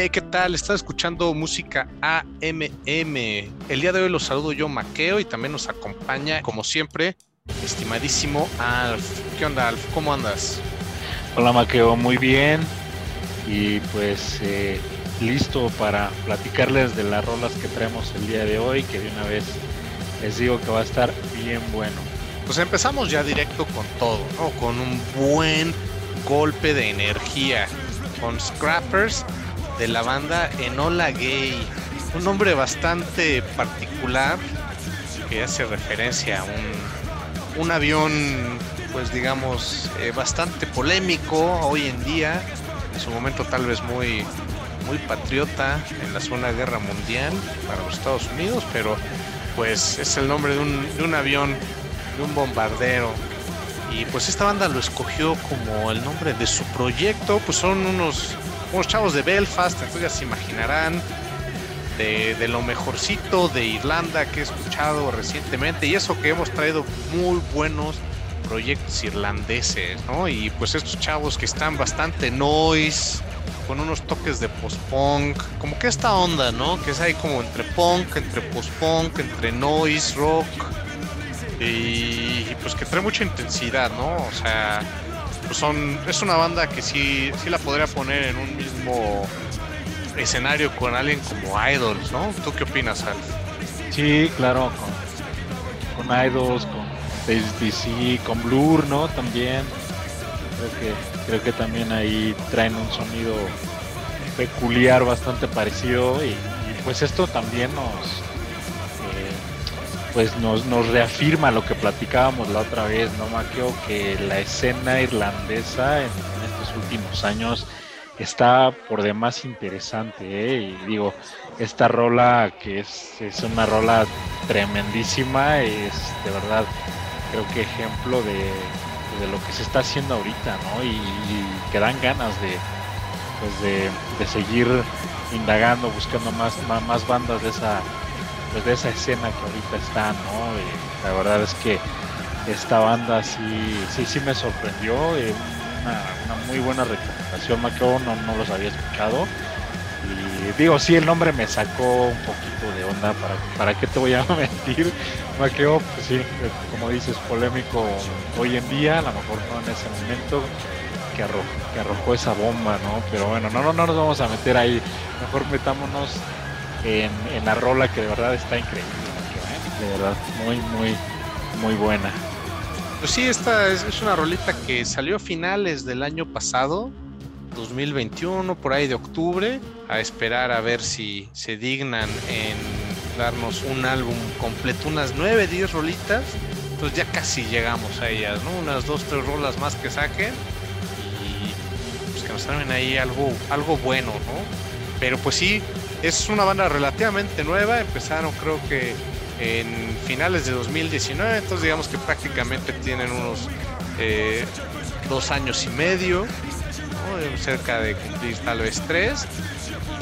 Hey, ¿qué tal? Estás escuchando música AMM. El día de hoy los saludo yo, Maqueo, y también nos acompaña, como siempre, estimadísimo Alf. ¿Qué onda, Alf? ¿Cómo andas? Hola, Maqueo, muy bien. Y pues eh, listo para platicarles de las rolas que traemos el día de hoy, que de una vez les digo que va a estar bien bueno. Pues empezamos ya directo con todo, ¿no? Con un buen golpe de energía. Con Scrappers de la banda Enola Gay. Un nombre bastante particular que hace referencia a un, un avión, pues digamos, eh, bastante polémico hoy en día. En su momento tal vez muy, muy patriota en la Segunda Guerra Mundial para los Estados Unidos, pero pues es el nombre de un, de un avión, de un bombardero. Y pues esta banda lo escogió como el nombre de su proyecto, pues son unos unos chavos de Belfast, entonces ya se imaginarán de, lo mejorcito de Irlanda que he escuchado recientemente y eso que hemos traído muy buenos proyectos irlandeses, ¿no? Y pues estos chavos que están bastante noise, con unos toques de post-punk, como que esta onda, ¿no? Que es ahí como entre punk, entre post-punk, entre noise, rock, y, y pues que trae mucha intensidad, ¿no? O sea, son, es una banda que sí, sí la podría poner en un mismo escenario con alguien como Idols, ¿no? ¿Tú qué opinas, Al? Sí, claro, con, con Idols, con DC, con Blur, ¿no? También. Creo que, creo que también ahí traen un sonido peculiar bastante parecido y pues esto también nos, pues nos, nos reafirma lo que platicábamos la otra vez, ¿no, Maquio? Que la escena irlandesa en, estos últimos años está por demás interesante, ¿eh? Y digo, esta rola que es, es una rola tremendísima, es de verdad, creo que ejemplo de, lo que se está haciendo ahorita, ¿no? Y, que dan ganas de, pues de, de seguir indagando, buscando más, más, más bandas de esa pues de esa escena que ahorita está, ¿no? la verdad es que esta banda sí, sí, sí me sorprendió, eh, una, muy buena recomendación, Maqueo, no, no los había escuchado. Y digo, sí, el nombre me sacó un poquito de onda, ¿para, para qué te voy a mentir? Maqueo, pues sí, como dices, polémico hoy en día, a lo mejor no en ese momento que arrojó, que arrojó esa bomba, ¿no? Pero bueno, no, no, no nos vamos a meter ahí, mejor metámonos en, la rola que de verdad está increíble. ¿eh? De verdad, muy, muy, muy buena. Pues sí, esta es, una rolita que salió a finales del año pasado, 2021, por ahí de octubre, a esperar a ver si se dignan en darnos un álbum completo, unas 9, 10 rolitas. Pues ya casi llegamos a ellas, ¿no? Unas 2, 3 rolas más que saquen y pues que nos traen ahí algo, algo bueno, ¿no? Pero pues sí, es una banda relativamente nueva, empezaron creo que en finales de 2019, entonces digamos que prácticamente tienen unos eh, dos años y medio, cerca de tal vez tres,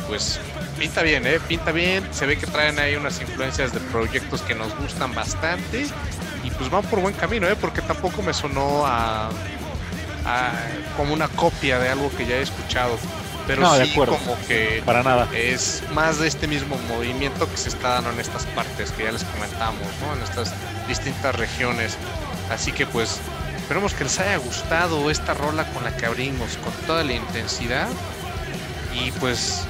pues pinta bien, ¿eh? pinta bien, se ve que traen ahí unas influencias de proyectos que nos gustan bastante y pues van por buen camino, ¿eh? porque tampoco me sonó a como una copia de algo que ya he escuchado pero no, sí como que para nada es más de este mismo movimiento que se está dando en estas partes que ya les comentamos, ¿no? En estas distintas regiones. Así que pues esperemos que les haya gustado esta rola con la que abrimos con toda la intensidad y pues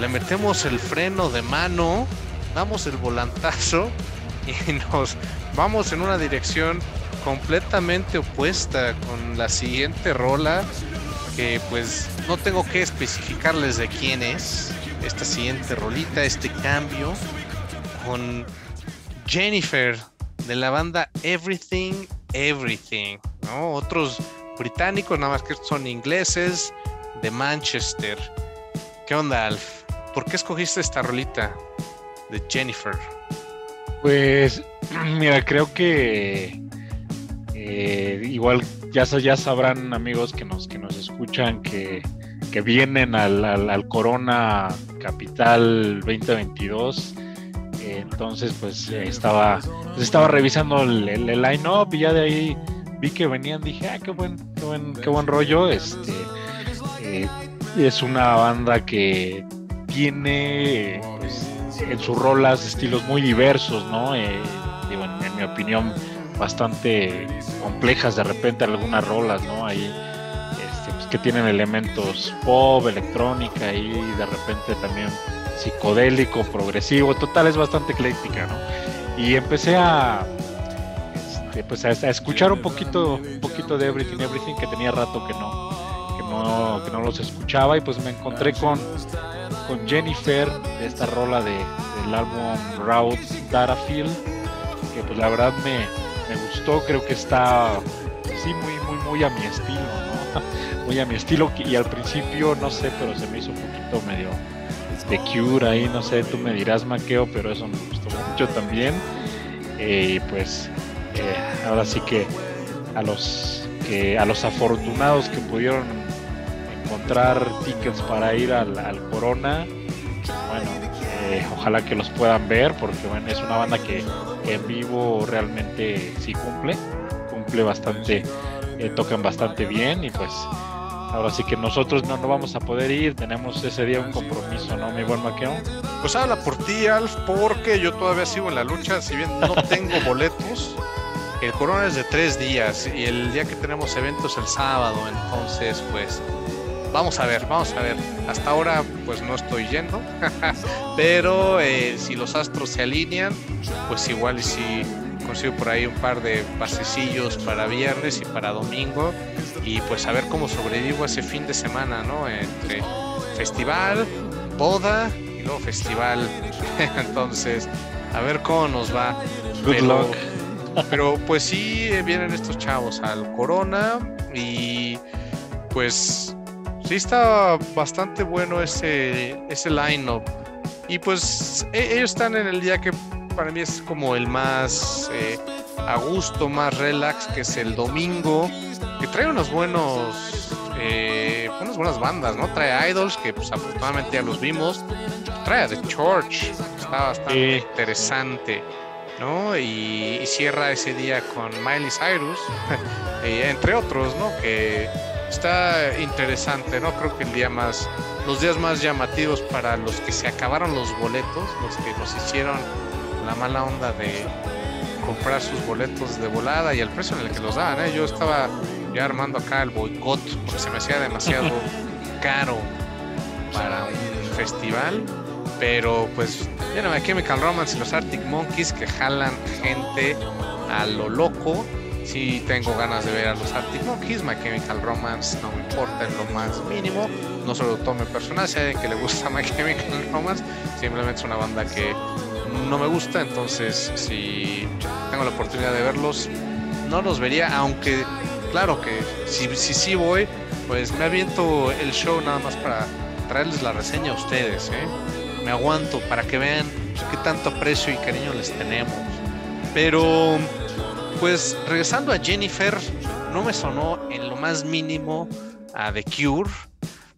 le metemos el freno de mano, damos el volantazo y nos vamos en una dirección completamente opuesta con la siguiente rola que pues no tengo que especificarles de quién es esta siguiente rolita, este cambio con Jennifer de la banda Everything Everything, ¿no? Otros británicos, nada más que son ingleses de Manchester. ¿Qué onda, Alf? ¿Por qué escogiste esta rolita de Jennifer? Pues, mira, creo que eh, igual ya, ya sabrán amigos que nos, que nos escuchan que, vienen al, Corona Capital 2022. entonces, pues estaba, pues, estaba revisando el, el, line-up y ya de ahí vi que venían. Dije, ah, qué buen, qué buen, qué buen rollo. Este, eh, es una banda que tiene pues, en sus rolas estilos muy diversos, ¿no? Eh, digo, en, mi opinión, bastante complejas de repente algunas rolas, ¿no? Ahí este, pues, que tienen elementos pop, electrónica y de repente también psicodélico, progresivo, total es bastante ecléctica, ¿no? Y empecé a este, pues a, escuchar un poquito, un poquito de Everything Everything que tenía rato que no, que no, que no los escuchaba y pues me encontré con, con Jennifer de esta rola de, del álbum Route Datafield que pues la verdad me, gustó, creo que está sí muy muy muy a mi estilo, muy a mi estilo y al principio no sé, pero se me hizo un poquito medio de Cure ahí, no sé, tú me dirás Maqueo, pero eso me gustó mucho también. Eh, y pues eh, ahora sí que a los que a los afortunados que pudieron encontrar tickets para ir al, Corona, bueno, eh, ojalá que los puedan ver porque bueno, es una banda que, en vivo realmente sí cumple, cumple bastante, tocan bastante bien y pues Ahora sí que nosotros no, no vamos a poder ir, tenemos ese día un compromiso, ¿no, mi buen Maqueo? Pues habla por ti, Alf, porque yo todavía sigo en la lucha, si bien no tengo boletos. El corona es de tres días y el día que tenemos eventos el sábado, entonces pues vamos a ver, vamos a ver. Hasta ahora pues no estoy yendo, pero eh, si los astros se alinean, pues igual y si consigo por ahí un par de pasecillos para viernes y para domingo y pues a ver cómo sobrevivo ese fin de semana, ¿no? Entre festival, boda y luego festival. Entonces, a ver cómo nos va. Good pero, luck. pero pues sí vienen estos chavos al Corona y pues sí está bastante bueno ese, ese line-up. Y pues e, ellos están en el día que para mí es como el más eh, a gusto, más relax, que es el domingo, que trae unos buenos, eh, unas buenas bandas, ¿no? Trae Idols, que pues afortunadamente ya los vimos, trae a The Church, está bastante interesante. ¿no? Y, cierra ese día con Miley Cyrus, entre otros, ¿no? Que está interesante, ¿no? Creo que el día más, los días más llamativos para los que se acabaron los boletos, los que nos hicieron la mala onda de comprar sus boletos de volada y el precio en el que los daban. ¿eh? Yo estaba ya armando acá el boicot porque se me hacía demasiado caro para un festival. Pero pues, ya no me Chemical Romance y los Arctic Monkeys que jalan gente a lo loco. Si tengo ganas de ver a los Arctic Monkeys, My Chemical Romance no me importa en lo más mínimo. No se lo tome personal, si hay que le gusta My Chemical Romance, simplemente es una banda que no me gusta, entonces si tengo la oportunidad de verlos, no los vería, aunque claro que si sí si, voy, pues me aviento el show nada más para traerles la reseña a ustedes, ¿eh? me aguanto para que vean qué tanto aprecio y cariño les tenemos. Pero, pues regresando a Jennifer, no me sonó en lo más mínimo a The Cure,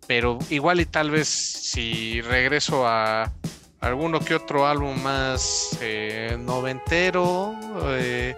pero igual y tal vez si regreso a alguno que otro álbum más eh, noventero. Eh,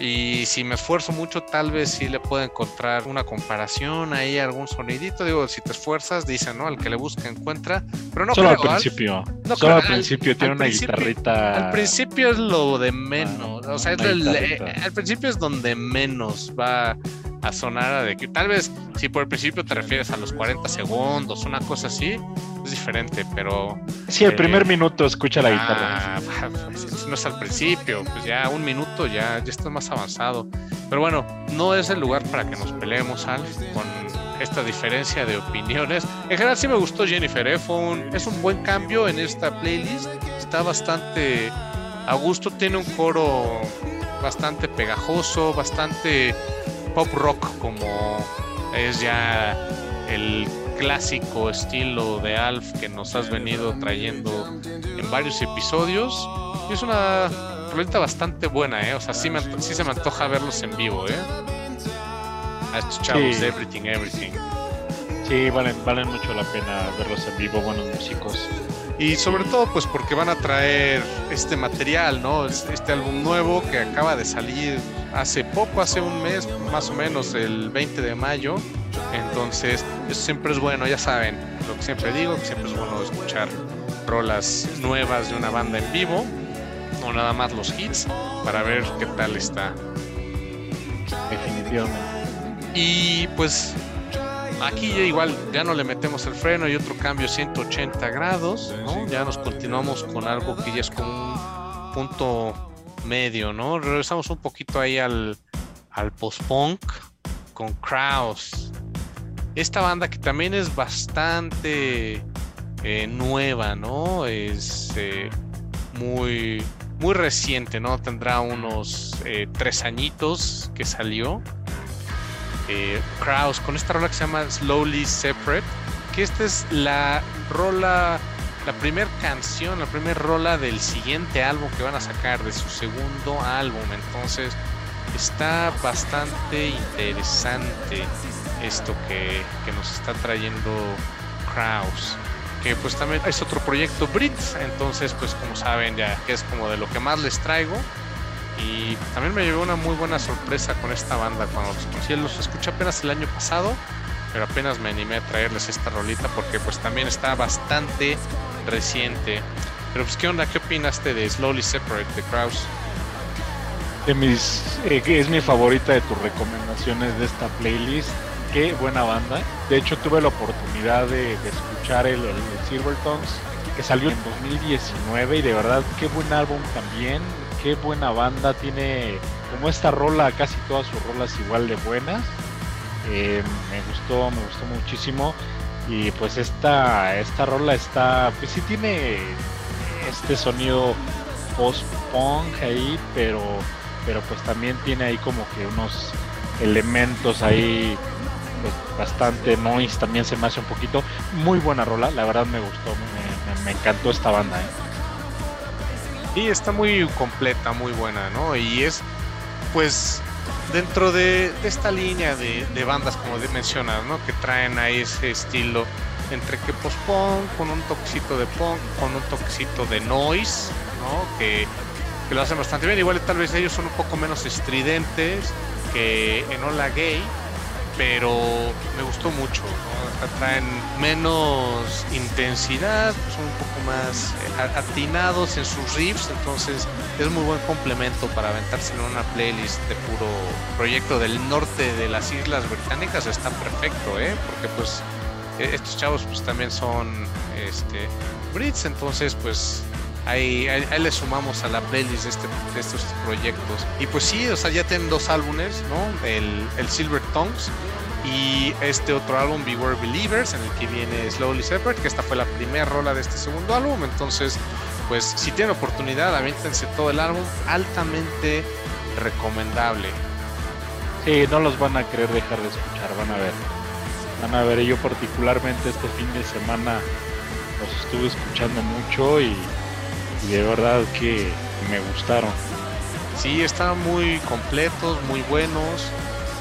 y si me esfuerzo mucho, tal vez sí le puedo encontrar una comparación ahí, algún sonidito. Digo, si te esfuerzas, dicen, ¿no? Al que le busca encuentra. Pero no Solo al principio. Solo al principio tiene una guitarrita. Al principio es lo de menos. o sea, al principio es donde menos va a sonar de que tal vez si por el principio te refieres a los 40 segundos, una cosa así, es diferente, pero... Sí, el primer eh, minuto escucha la guitarra. Ah, pues, no es al principio, pues ya un minuto ya, ya está más avanzado. Pero bueno, no es el lugar para que nos peleemos, Alf, con esta diferencia de opiniones. En general sí me gustó Jennifer, ¿eh? es un buen cambio en esta playlist, está bastante a gusto, tiene un coro bastante pegajoso, bastante pop rock como es ya el clásico estilo de Alf que nos has venido trayendo en varios episodios. Y es una rolita bastante buena, ¿eh? O sea, sí, se me antoja verlos en vivo, ¿eh? A estos chavos de Everything, Everything. Sí, valen, valen mucho la pena verlos en vivo, buenos músicos. Y sobre todo, pues porque van a traer este material, ¿no? Este álbum nuevo que acaba de salir hace poco, hace un mes, más o menos, el 20 de mayo. Entonces, eso siempre es bueno, ya saben, lo que siempre digo, que siempre es bueno escuchar rolas nuevas de una banda en vivo, o nada más los hits, para ver qué tal está. Definitivamente. Y pues aquí ya igual ya no le metemos el freno y otro cambio 180 grados, ¿no? Ya nos continuamos con algo que ya es como un punto medio, ¿no? Regresamos un poquito ahí al, al post-punk con Kraus. Esta banda que también es bastante eh, nueva, ¿no? Es eh, muy, muy reciente, ¿no? Tendrá unos eh, tres añitos que salió. Kraus con esta rola que se llama Slowly Separate, que esta es la rola, la primera canción, la primera rola del siguiente álbum que van a sacar, de su segundo álbum. Entonces, está bastante interesante esto que, que nos está trayendo Kraus que pues también es otro proyecto Brits, entonces pues como saben ya que es como de lo que más les traigo. Y también me llevó una muy buena sorpresa con esta banda cuando los conocí, los escuché apenas el año pasado, pero apenas me animé a traerles esta rolita porque pues también está bastante reciente. Pero pues qué onda, ¿qué opinaste de Slowly Separate de Kraus? De mis, eh, es mi favorita de tus recomendaciones de esta playlist qué buena banda. De hecho, tuve la oportunidad de, escuchar el, Silver Tongues que salió en 2019 y de verdad, qué buen álbum también. Qué buena banda. Tiene como esta rola, casi todas sus rolas igual de buenas. Eh, me gustó, me gustó muchísimo. Y pues esta, esta rola está, pues sí tiene este sonido post-punk ahí, pero, pero pues también tiene ahí como que unos elementos ahí pues, bastante noise también se me hace un poquito. Muy buena rola, la verdad me gustó, me, encantó esta banda. ¿eh? Y está muy completa, muy buena, ¿no? Y es, pues, dentro de, esta línea de, bandas, como mencionas, ¿no? Que traen ahí ese estilo entre que post-punk, con un toquecito de punk, con un toquecito de noise, ¿no? Que, que lo hacen bastante bien. Igual tal vez ellos son un poco menos estridentes que en Hola Gay, pero me gustó mucho. Traen menos intensidad, son un poco más eh, atinados en sus riffs, entonces es muy buen complemento para aventarse en una playlist de puro proyecto del norte de las Islas Británicas. Está perfecto, ¿eh? porque pues e-, estos chavos pues también son este, Brits, entonces pues Ahí, ahí, le sumamos a la playlist de, este, de, estos proyectos. Y pues sí, o sea, ya tienen dos álbumes, ¿no? El, el Silver Tongues y este otro álbum, Beware Believers, en el que viene Slowly Separate, que esta fue la primera rola de este segundo álbum. Entonces, pues si tienen oportunidad, aviéntense todo el álbum, altamente recomendable. Sí, no los van a querer dejar de escuchar, van a ver. Van a ver, yo particularmente este fin de semana los estuve escuchando mucho y y de verdad que me gustaron. Sí, están muy completos, muy buenos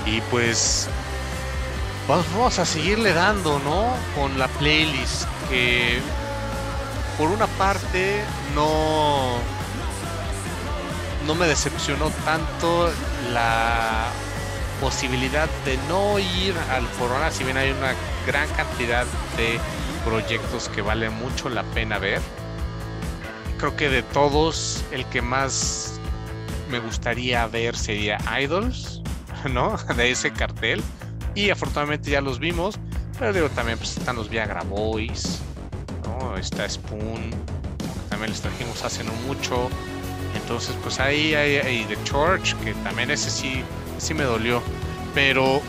y pues vamos a seguirle dando, ¿no? Con la playlist que por una parte no no me decepcionó tanto la posibilidad de no ir al Corona, si bien hay una gran cantidad de proyectos que vale mucho la pena ver creo que de todos, el que más me gustaría ver sería Idols, ¿no? De ese cartel. Y afortunadamente ya los vimos. Pero digo, también pues, están los Viagra Boys, ¿no? Está Spoon, también les trajimos hace no mucho. Entonces, pues ahí hay, The Church, que también ese sí, sí me dolió. Pero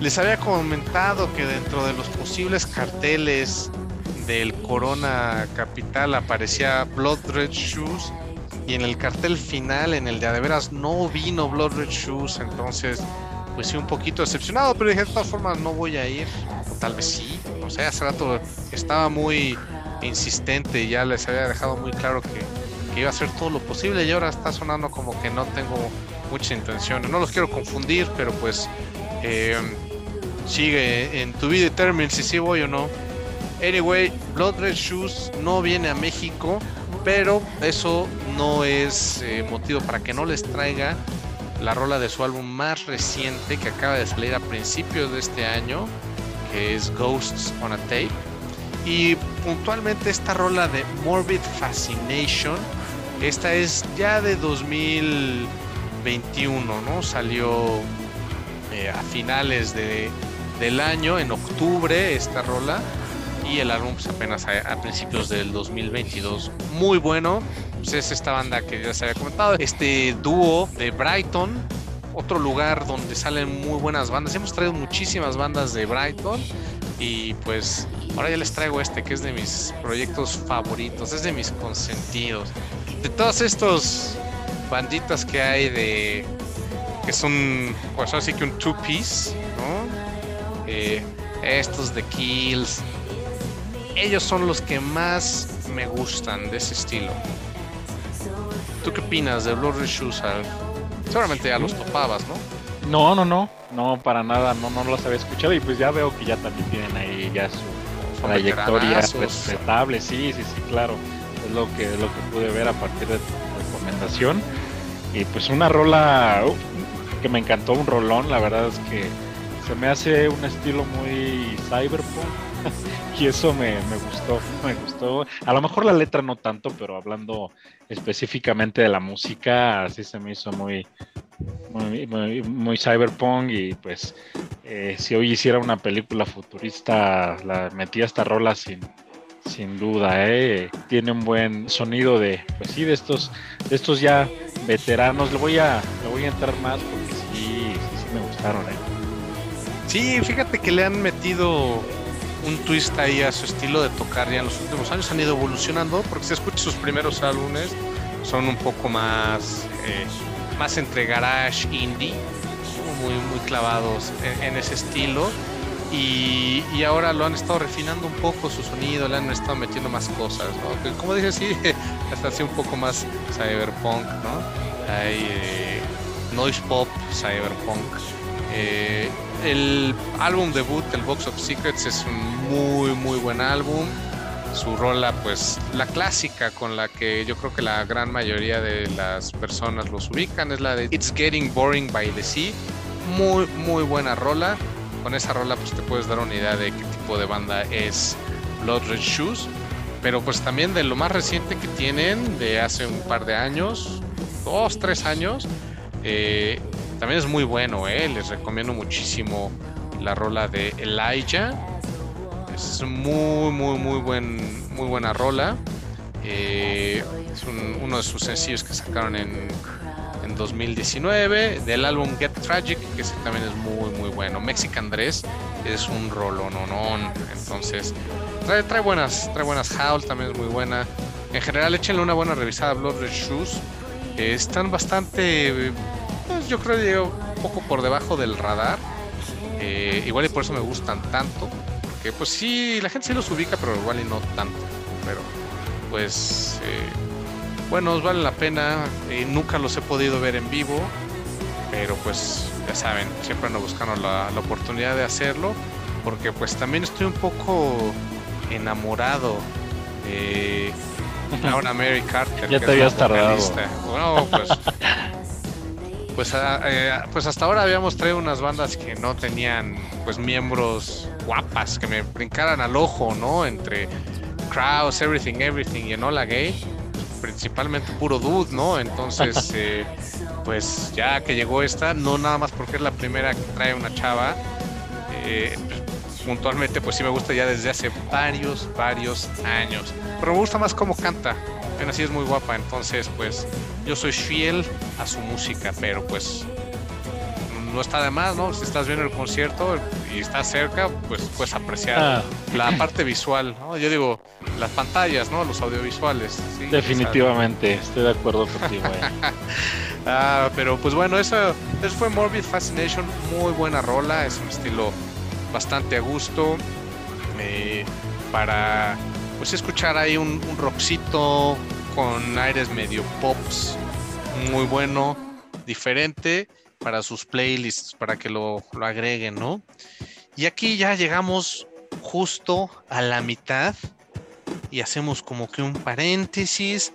les había comentado que dentro de los posibles carteles del Corona Capital aparecía Blood Red Shoes y en el cartel final, en el de Adeveras, no vino Blood Red Shoes, entonces pues sí un poquito decepcionado, pero dije de todas formas no voy a ir, o tal vez sí, o sea, hace rato estaba muy insistente y ya les había dejado muy claro que, iba a hacer todo lo posible y ahora está sonando como que no tengo mucha intención, no los quiero confundir, pero pues eh, sigue en tu vida determine si sí voy o no. Anyway, Blood Red Shoes no viene a México, pero eso no es eh, motivo para que no les traiga la rola de su álbum más reciente que acaba de salir a principios de este año, que es Ghosts on a Tape. Y puntualmente esta rola de Morbid Fascination, esta es ya de 2021, ¿no? Salió eh, a finales de, del año, en octubre, esta rola. Y el álbum pues, apenas a, principios del 2022. Muy bueno. Pues es esta banda que ya se había comentado. Este dúo de Brighton. Otro lugar donde salen muy buenas bandas. Hemos traído muchísimas bandas de Brighton. Y pues ahora ya les traigo este que es de mis proyectos favoritos. Es de mis consentidos. De todos estos banditas que hay de que son pues así que un two piece. Eh, estos de Kills, ellos son los que más me gustan de ese estilo. ¿Tú qué opinas de Blood Shoes? Seguramente ya los topabas, ¿no? No, no, no, no, para nada, no, no los había escuchado y pues ya veo que ya también tienen ahí ya su trayectoria respetable, sí, sí, sí, claro, es lo que, lo que pude ver a partir de tu recomendación. Y pues una rola, que me encantó un rolón, la verdad es que se me hace un estilo muy cyberpunk y eso me, gustó, me gustó. A lo mejor la letra no tanto, pero hablando específicamente de la música, así se me hizo muy, muy, cyberpunk y pues eh, si hoy hiciera una película futurista, la metía esta rola sin, sin duda, ¿eh? tiene un buen sonido de, pues sí, de estos, de estos ya veteranos. Le voy a, le voy a entrar más porque sí, sí, me gustaron, ¿eh? Sí, fíjate que le han metido un twist ahí a su estilo de tocar ya en los últimos años. Han ido evolucionando porque si escuchas sus primeros álbumes son un poco más, eh, más entre garage indie, muy, muy clavados en ese estilo y, ahora lo han estado refinando un poco su sonido, le han estado metiendo más cosas, ¿no? Como dije, sí, hasta así un poco más cyberpunk, ¿no? Hay eh, noise pop, cyberpunk. Eh, el álbum debut, el Box of Secrets, es un muy, muy buen álbum. Su rola, pues la clásica con la que yo creo que la gran mayoría de las personas los ubican es la de It's Getting Boring by the Sea. Muy, muy buena rola con esa rola pues te puedes dar una idea de qué tipo de banda es Blood Red Shoes. Pero pues también de lo más reciente que tienen, de hace un par de años, dos, tres años, eh, también es muy bueno, eh. les recomiendo muchísimo la rola de Elijah. Es muy, muy, muy, buen, muy buena rola. Eh, es uno de sus sencillos que sacaron en 2019 del álbum Get Tragic, que también es muy muy bueno. Mexican Dress es un rolononón, entonces trae, trae buenas, trae buenas Howl también es muy buena. En general échenle una buena revisada a Blood Red Shoes. están bastante, pues, yo creo que un poco por debajo del radar. Eh, igual y por eso me gustan tanto. Porque pues sí, la gente sí los ubica, pero igual y no tanto. Pero pues eh, buenos, vale la pena. nunca los he podido ver en vivo, pero pues ya saben, siempre ando buscando la, oportunidad de hacerlo, porque pues también estoy un poco enamorado de Laura Mary Carter. ya te habías tardado. Bueno, pues, pues, ah, eh, pues, hasta ahora habíamos traído unas bandas que no tenían pues miembros guapas que me brincaran al ojo, ¿no? Entre Kraus, Everything, Everything y Enola Gay principalmente puro dude, ¿no? Entonces, eh, pues ya que llegó esta, no nada más porque es la primera que trae una chava, eh, puntualmente pues sí me gusta ya desde hace varios, varios años. Pero me gusta más cómo canta. Bueno, así es muy guapa, entonces pues yo soy fiel a su música, pero pues no está de más, ¿no? Si estás viendo el concierto y estás cerca, pues puedes apreciar ah. la parte visual, ¿no? Yo digo, las pantallas, ¿no? Los audiovisuales. Definitivamente, estoy de acuerdo contigo. Eh. ah, pero pues bueno, eso, eso fue Morbid Fascination, muy buena rola, es un estilo bastante a gusto. Eh, para pues escuchar ahí un, un rockcito con aires medio pops, muy bueno, diferente para sus playlists, para que lo, lo agreguen, ¿no? Y aquí ya llegamos justo a la mitad y hacemos como que un paréntesis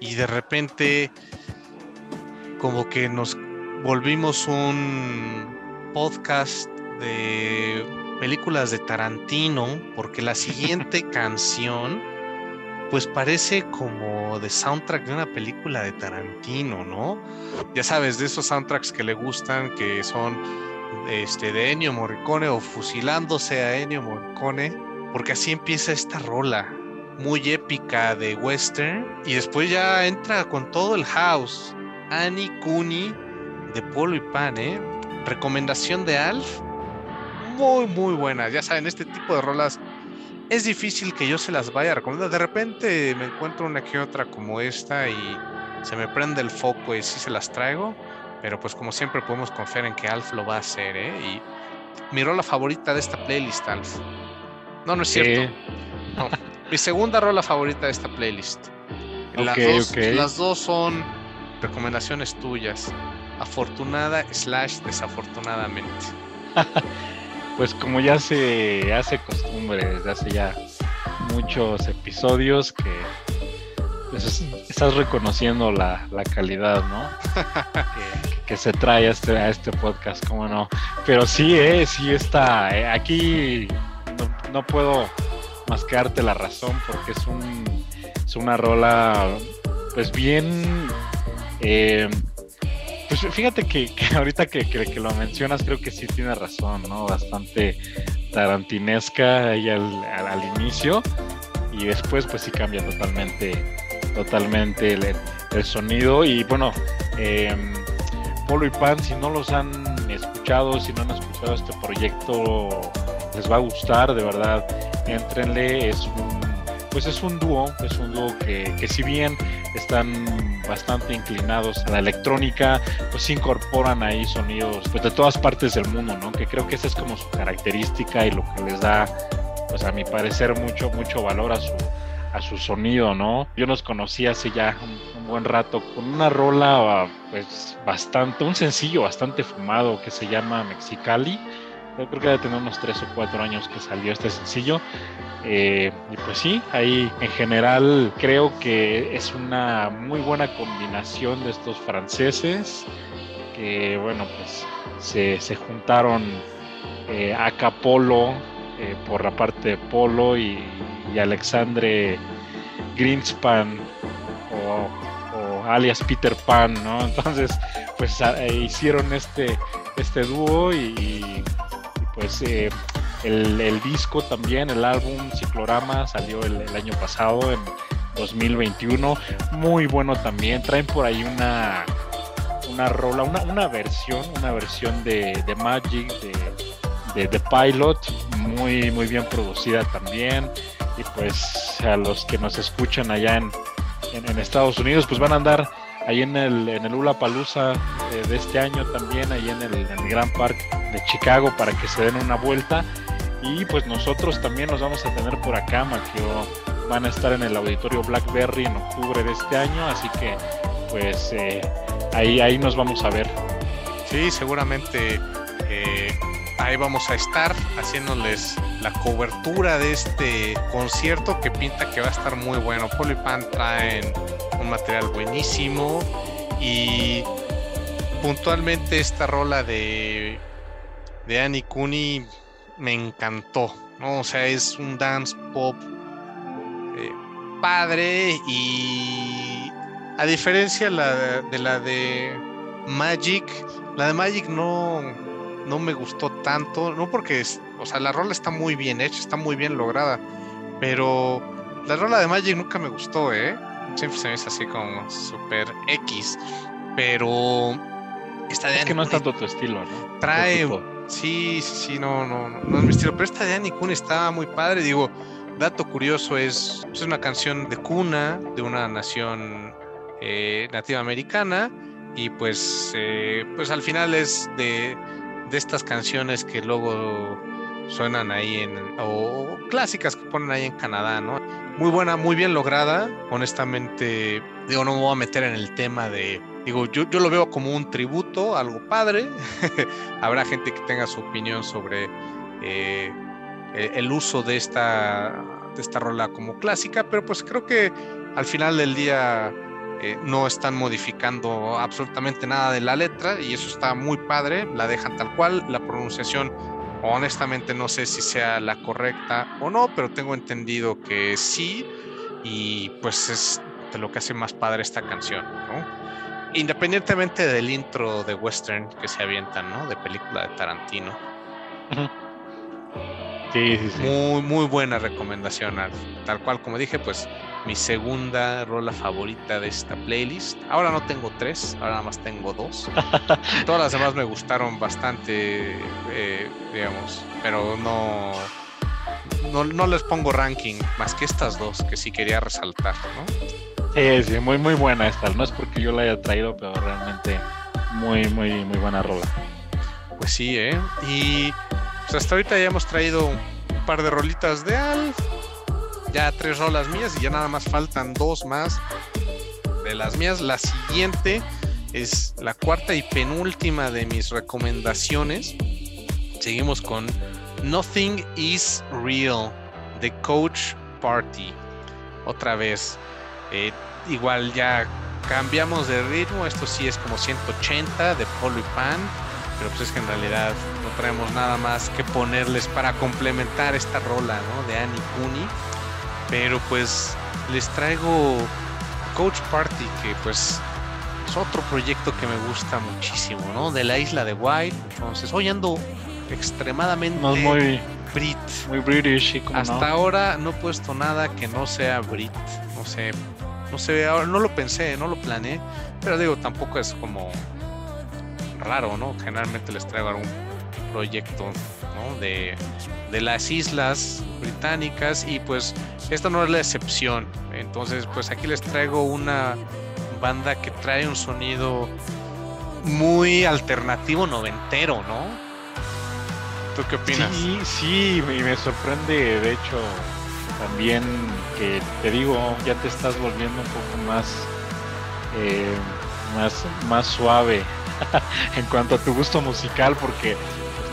y de repente como que nos volvimos un podcast de películas de Tarantino, porque la siguiente canción, pues parece como de soundtrack de una película de Tarantino, ¿no? Ya sabes, de esos soundtracks que le gustan, que son este, de Ennio Morricone o fusilándose a Ennio Morricone, porque así empieza esta rola muy épica de western y después ya entra con todo el house. Annie Cooney de Polo y Pan, ¿eh? Recomendación de Alf, muy, muy buena. Ya saben, este tipo de rolas es difícil que yo se las vaya a recomendar. De repente me encuentro una que otra como esta y se me prende el foco y sí se las traigo. Pero pues como siempre podemos confiar en que Alf lo va a hacer, ¿eh? Y mi rola favorita de esta playlist, Alf. No, no es cierto. Mi segunda rola favorita de esta playlist. Las, dos, las dos son recomendaciones tuyas. Afortunada slash desafortunadamente. pues como ya se hace costumbre desde hace ya muchos episodios que pues, estás reconociendo la, calidad, ¿no? que, se trae a este, a este podcast, cómo no. Pero sí, eh, sí está. Eh, aquí no, puedo más que darte la razón porque es un es una rola pues bien eh, pues fíjate que, ahorita que, lo mencionas, creo que sí tiene razón, ¿no? Bastante tarantinesca ahí al, inicio y después pues sí cambia totalmente, totalmente el, sonido y bueno, em, Polo y Pan, si no los han escuchado, si no han escuchado este proyecto, les va a gustar, de verdad, entrenle, es un pues es un dúo, es un dúo que, que si bien están bastante inclinados a la electrónica, pues incorporan ahí sonidos pues, de todas partes del mundo, ¿no? Que creo que esa es como su característica y lo que les da, pues a mi parecer, mucho, mucho valor a su, a su sonido, ¿no? Yo nos conocí hace ya un, buen rato con una rola, pues bastante, un sencillo bastante fumado que se llama Mexicali. Yo creo que debe tener unos 3 o 4 años que salió este sencillo. Eh, y pues sí, ahí en general creo que es una muy buena combinación de estos franceses que, bueno, pues se, juntaron eh, Acapolo eh, por la parte de Polo y, Alexandre Greenspan o, alias Peter Pan, ¿no? Entonces, pues hicieron este, este dúo y pues el, disco también, el álbum Ciclorama salió el, año pasado, en 2021. Muy bueno también. Traen por ahí una, una rola, una, una versión, una versión de, de Magic, de, de, Pilot, muy, muy bien producida también. Y pues a los que nos escuchan allá en, en, Estados Unidos, pues van a andar ahí en el, en el Ula Palusa de, este año también, ahí en el, Gran Park de Chicago para que se den una vuelta. Y pues nosotros también nos vamos a tener por acá, Maquio. Van a estar en el auditorio Blackberry en octubre de este año, así que pues eh, ahí, ahí nos vamos a ver. Sí, seguramente eh, ahí vamos a estar haciéndoles la cobertura de este concierto que pinta que va a estar muy bueno. Polypan traen un material buenísimo y puntualmente esta rola de, de Annie Cooney me encantó, ¿no? O sea, es un dance pop eh, padre y a diferencia de la de Magic, la de Magic no, no me gustó tanto, no porque, o sea, la rola está muy bien hecha, está muy bien lograda, pero la rola de Magic nunca me gustó, ¿eh? Siempre se me hizo así como super X, pero esta de es que no es tanto tu estilo, ¿no? Trae Sí, sí, sí, no, no, no, es mi estilo. Pero esta de Annie Kun está muy padre. Digo, dato curioso es, es una canción de cuna de una nación eh, nativa americana. Y pues, eh, pues al final es de, de estas canciones que luego suenan ahí en, o clásicas que ponen ahí en Canadá, ¿no? Muy buena, muy bien lograda. Honestamente, digo, no me voy a meter en el tema de Digo, yo, yo lo veo como un tributo, algo padre. Habrá gente que tenga su opinión sobre eh, el uso de esta, de esta rola como clásica, pero pues creo que al final del día eh, no están modificando absolutamente nada de la letra y eso está muy padre, la dejan tal cual, la pronunciación honestamente no sé si sea la correcta o no, pero tengo entendido que sí y pues es de lo que hace más padre esta canción, Independientemente del intro de western que se avientan, ¿no? De película de Tarantino. Sí, sí, sí. Muy, muy buena recomendación, Tal cual como dije, pues mi segunda rola favorita de esta playlist. Ahora no tengo tres, ahora nada más tengo dos. Todas las demás me gustaron bastante, eh, digamos, pero no, no, les pongo ranking más que estas dos que sí quería resaltar, ¿no? Sí, muy, muy buena esta. No es porque yo la haya traído, pero realmente muy, muy, muy buena rola. Pues sí, ¿eh? Y pues hasta ahorita ya hemos traído un par de rolitas de Alf, ya tres rolas mías y ya nada más faltan dos más de las mías. La siguiente es la cuarta y penúltima de mis recomendaciones. Seguimos con Nothing is Real, The Coach Party. Otra vez, eh, igual ya cambiamos de ritmo. Esto sí es como 180 de Polo y Pan. Pero pues es que en realidad no traemos nada más que ponerles para complementar esta rola ¿no? de Annie Cooney pero pues les traigo Coach Party, que pues es otro proyecto que me gusta muchísimo, ¿no? De la isla de White. Entonces, hoy ando extremadamente muy, Brit. Muy British, Hasta ahora no he puesto nada que no sea Brit. No sé, no sé, no lo pensé, no lo planeé, pero digo, tampoco es como raro, ¿no? Generalmente les traigo algún proyecto ¿no? de, de las islas británicas y pues esta no es la excepción. Entonces pues aquí les traigo una banda que trae un sonido muy alternativo noventero, ¿no? ¿Tú qué opinas? Sí, sí, me, me sorprende, de hecho, también que te digo, ya te estás volviendo un poco más, eh, más, más suave en cuanto a tu gusto musical, porque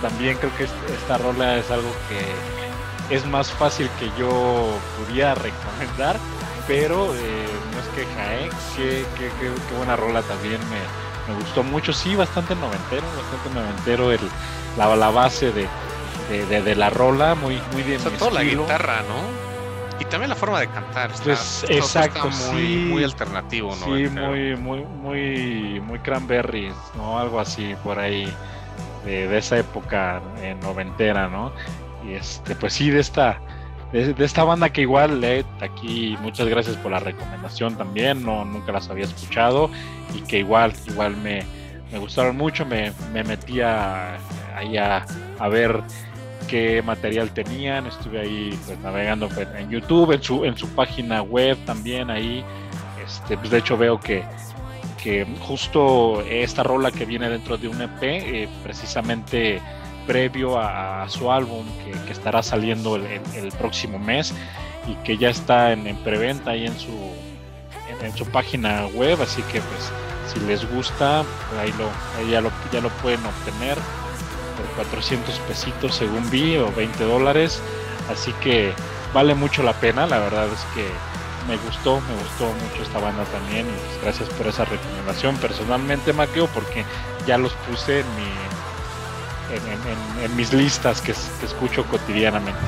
también creo que esta rola es algo que es más fácil que yo pudiera recomendar, pero eh, no es queja, ¿eh? Qué, qué, buena rola también me, me, gustó mucho, sí, bastante noventero, bastante noventero el, la, la base de, de, la rola, muy, muy bien. O toda la guitarra, ¿no? Y también la forma de cantar. pues exacto, muy, muy alternativo, ¿no? Sí, muy, muy, muy, muy cranberries, ¿no? Algo así por ahí de, esa época noventera, ¿no? Y este, pues sí, de esta, de, esta banda que igual, eh, aquí muchas gracias por la recomendación también, no, nunca las había escuchado y que igual, igual me, me gustaron mucho, me, me metí ahí a, ver qué material tenían, estuve ahí pues, navegando en YouTube, en su, en su página web también ahí, este, pues de hecho veo que que justo esta rola que viene dentro de un EP, eh, precisamente previo a, su álbum que, estará saliendo el, próximo mes y que ya está en, preventa ahí en su, en, su página web, así que pues si les gusta, ahí, lo, ya, lo, ya lo pueden obtener 400 pesitos según vi o 20 dólares, así que vale mucho la pena, la verdad es que me gustó, me gustó mucho esta banda también pues, gracias por esa recomendación. Personalmente Maqueo porque ya los puse en, mi, en, mis listas que, escucho cotidianamente.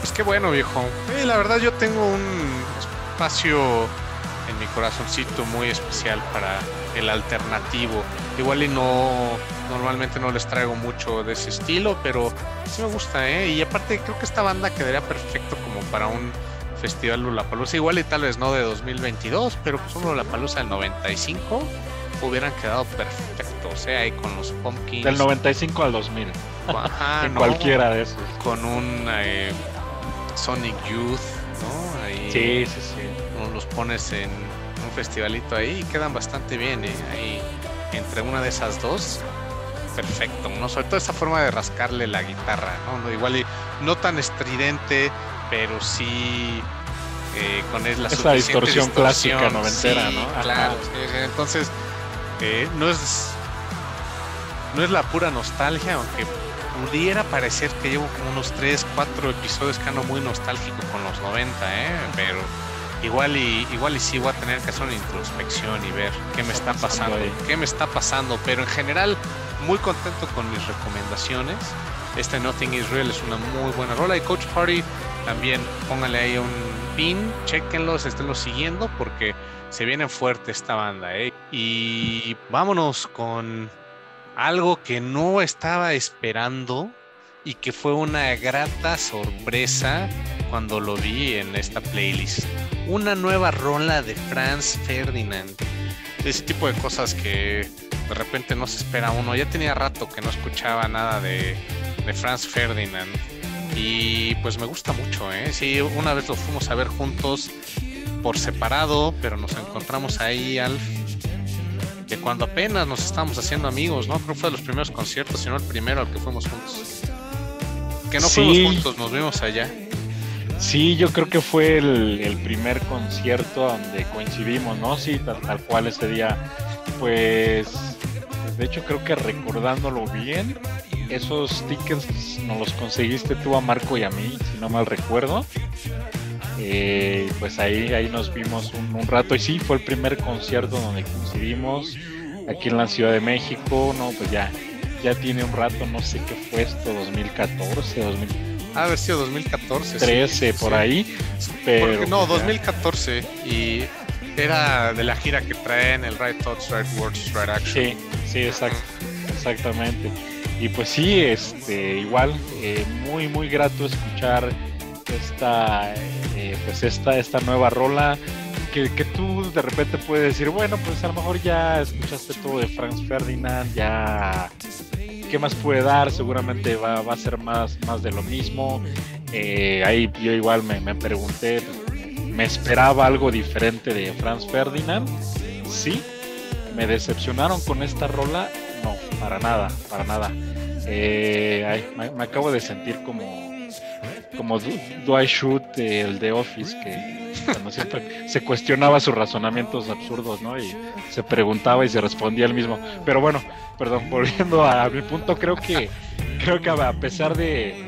Pues qué bueno viejo, la verdad yo tengo un espacio en mi corazoncito muy especial para el alternativo, igual y no normalmente no les traigo mucho de ese estilo, pero sí me gusta, ¿eh? Y aparte creo que esta banda quedaría perfecto como para un Festival Lollapalooza, igual y tal vez no de 2022, pero pues uno Lollapalooza del 95 hubieran quedado perfectos, ¿eh? ahí con los pumpkins. Del 95 al 2000. en cualquiera de esos. Con un eh, Sonic Youth, ¿no? Ahí sí, sí, sí. Los pones en un festivalito ahí y quedan bastante bien, ¿eh? Ahí entre una de esas dos perfecto, ¿no? Sobre todo esa forma de rascarle la guitarra, ¿no? Igual y no tan estridente, pero sí eh, con es la Esa distorsión, clásica noventera, ¿no? Claro, entonces eh, no es no es la pura nostalgia, aunque pudiera parecer que llevo como unos 3, 4 episodios que ando muy nostálgico con los 90, ¿eh? pero igual y igual y sí voy a tener que hacer una introspección y ver qué me está pasando, qué me está pasando, pero en general muy contento con mis recomendaciones. Este Nothing is Real es una muy buena rola y Coach Party también pónganle ahí un pin, chequenlos, esténlos siguiendo porque se viene fuerte esta banda, ¿eh? Y vámonos con algo que no estaba esperando y que fue una grata sorpresa cuando lo vi en esta playlist. Una nueva rola de Franz Ferdinand. Ese tipo de cosas que de repente no se espera uno. Ya tenía rato que no escuchaba nada de, de Franz Ferdinand. Y pues me gusta mucho, ¿eh? Sí, una vez lo fuimos a ver juntos por separado, pero nos encontramos ahí, al de cuando apenas nos estábamos haciendo amigos, ¿no? Creo que fue de los primeros conciertos, sino el primero al que fuimos juntos. Que no fuimos juntos, nos vimos allá. Sí, yo creo que fue el, primer concierto donde coincidimos, ¿no? Sí, tal, cual ese día. Pues, de hecho creo que recordándolo bien, esos tickets nos los conseguiste tú a Marco y a mí, si no mal recuerdo. Eh, pues ahí, ahí nos vimos un, rato y sí, fue el primer concierto donde coincidimos aquí en la Ciudad de México, no, pues ya, ya tiene un rato, no sé qué fue esto, 2014, 2000. Ha haber sido 2014. 13 por ahí, pero... no, 2014 pues y era de la gira que traen el Right Thoughts, Right Words, Right Action. Sí, sí, exacto, exactamente. Y pues sí, este, igual, eh, muy, muy grato escuchar esta, eh, pues esta, esta nueva rola que, tú de repente puedes decir, bueno, pues a lo mejor ya escuchaste todo de Franz Ferdinand, ya qué más puede dar, seguramente va, va a ser más, más de lo mismo. Eh, ahí yo igual me, me, pregunté, ¿me esperaba algo diferente de Franz Ferdinand? Sí, me decepcionaron con esta rola, no, para nada, para nada. Eh, me, acabo de sentir como como Dwight Shoot el de Office, que siempre se cuestionaba sus razonamientos absurdos, ¿no? Y se preguntaba y se respondía el mismo. Pero bueno, perdón, volviendo a, mi punto, creo que creo que a pesar de,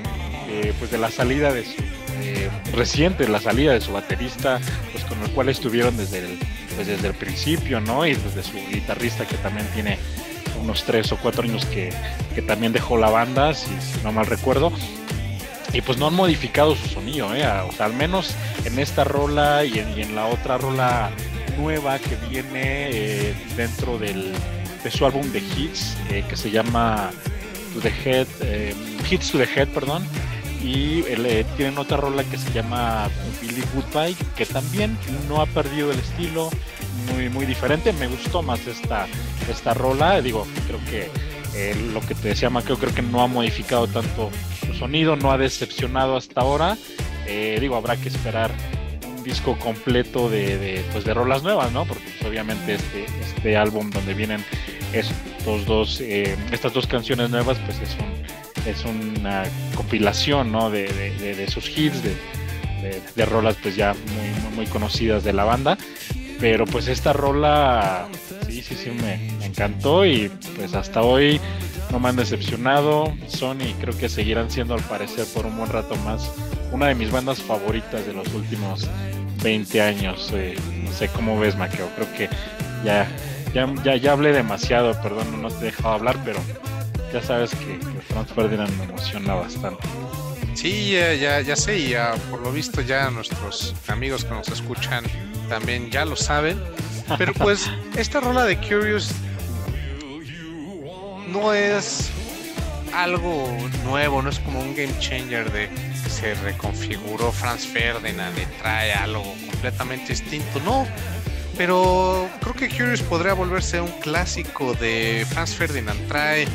pues de la salida de su eh, reciente, la salida de su baterista, pues con el cual estuvieron desde el, pues desde el principio, ¿no? Y desde su guitarrista que también tiene unos tres o cuatro años que, que también dejó la banda, si no mal recuerdo y pues no han modificado su sonido, ¿eh? o sea, al menos en esta rola y en, la otra rola nueva que viene eh, dentro del, de su álbum de hits, eh, que se llama To the Head, eh, Hits to the Head, perdón, y tienen otra rola que se llama Billy Goodbye, que también no ha perdido el estilo, muy, muy diferente, me gustó más esta, esta rola, digo, creo que lo que te decía Maqueo, creo que no ha modificado tanto su sonido, no ha decepcionado hasta ahora. Eh, digo, habrá que esperar un disco completo de, de, pues de rolas nuevas, ¿no? Porque pues, obviamente este, este álbum donde vienen estos dos, eh, estas dos canciones nuevas, pues es, un, es una compilación, ¿no? De, de sus hits, de, rolas pues ya muy, muy conocidas de la banda. Pero pues esta rola sí, sí, sí me, encantó y pues hasta hoy no me han decepcionado. Sony creo que seguirán siendo al parecer por un buen rato más una de mis bandas favoritas de los últimos 20 años. Eh, no sé cómo ves, Maqueo. Creo que ya, ya, ya, hablé demasiado, perdón, no te he dejado hablar, pero ya sabes que, que Franz Ferdinand me emociona bastante. Sí, ya, ya, sé, y por lo visto ya nuestros amigos que nos escuchan también ya lo saben. Pero pues esta rola de Curious no es algo nuevo, no es como un game changer de se reconfiguró Franz Ferdinand y trae algo completamente distinto, no. Pero creo que Curious podría volverse un clásico de Franz Ferdinand. Trae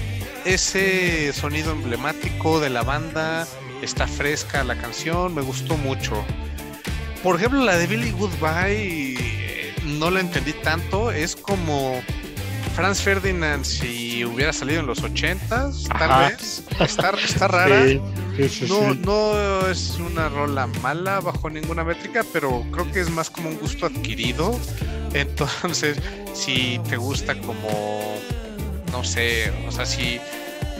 ese sonido emblemático de la banda, está fresca la canción, me gustó mucho. Por ejemplo, la de Billy Goodbye no la entendí tanto, es como Franz Ferdinand si hubiera salido en los 80s, tal vez. Está, está rara. no, no es una rola mala bajo ninguna métrica, pero creo que es más como un gusto adquirido. Entonces, si te gusta como, no sé, o sea, si